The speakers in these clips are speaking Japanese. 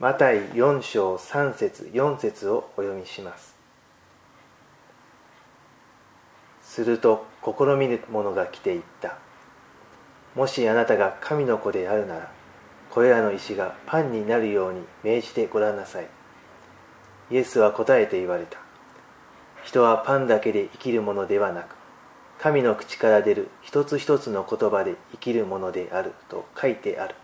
マタイ4章3節4節をお読みします。すると試みる者が来ていった。もしあなたが神の子であるならこれらの石がパンになるように命じてごらんなさい。イエスは答えて言われた。人はパンだけで生きるものではなく神の口から出る一つ一つの言葉で生きるものであると書いてある。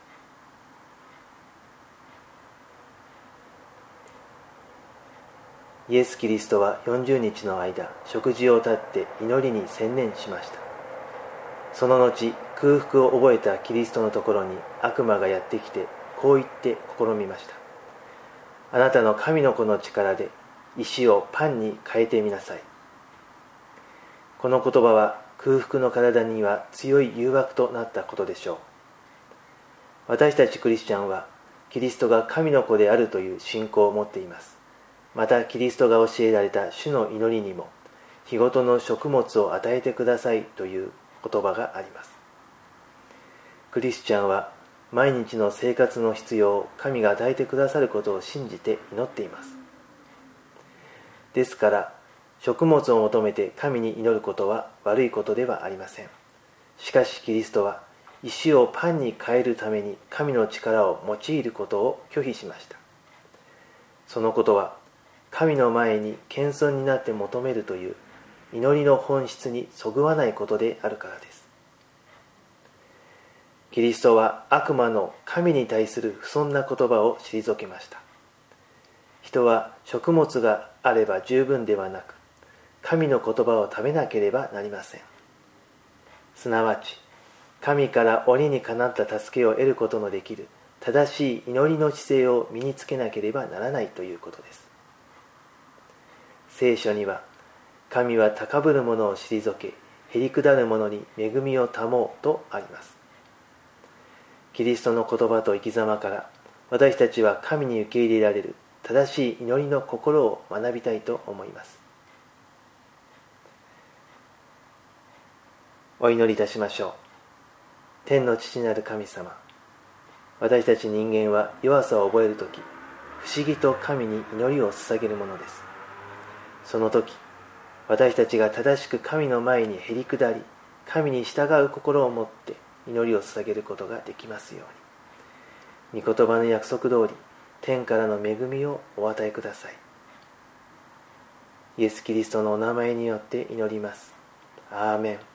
イエス・キリストは40日の間食事を絶って祈りに専念しました。その後空腹を覚えたキリストのところに悪魔がやってきてこう言って試みました。あなたの神の子の力で石をパンに変えてみなさい。この言葉は空腹の体には強い誘惑となったことでしょう。私たちクリスチャンはキリストが神の子であるという信仰を持っています。またキリストが教えられた主の祈りにも日ごとの食物を与えてくださいという言葉があります。クリスチャンは毎日の生活の必要を神が与えてくださることを信じて祈っています。ですから食物を求めて神に祈ることは悪いことではありません。しかしキリストは石をパンに変えるために神の力を用いることを拒否しました。そのことは神の前に謙遜になって求めるという祈りの本質にそぐわないことであるからです。キリストは悪魔の神に対する不遜な言葉を退けました。人は食物があれば十分ではなく神の言葉を食べなければなりません。すなわち神から鬼にかなった助けを得ることのできる正しい祈りの姿勢を身につけなければならないということです。聖書には神は高ぶる者を退けへりくだる者に恵みを保うとあります。キリストの言葉と生き様から私たちは神に受け入れられる正しい祈りの心を学びたいと思います。お祈りいたしましょう。天の父なる神様私たち人間は弱さを覚える時不思議と神に祈りを捧げるものです。その時私たちが正しく神の前にへりくだり神に従う心を持って祈りを捧げることができますように。御言葉の約束通り天からの恵みをお与えください。イエス・キリストのお名前によって祈ります。アーメン。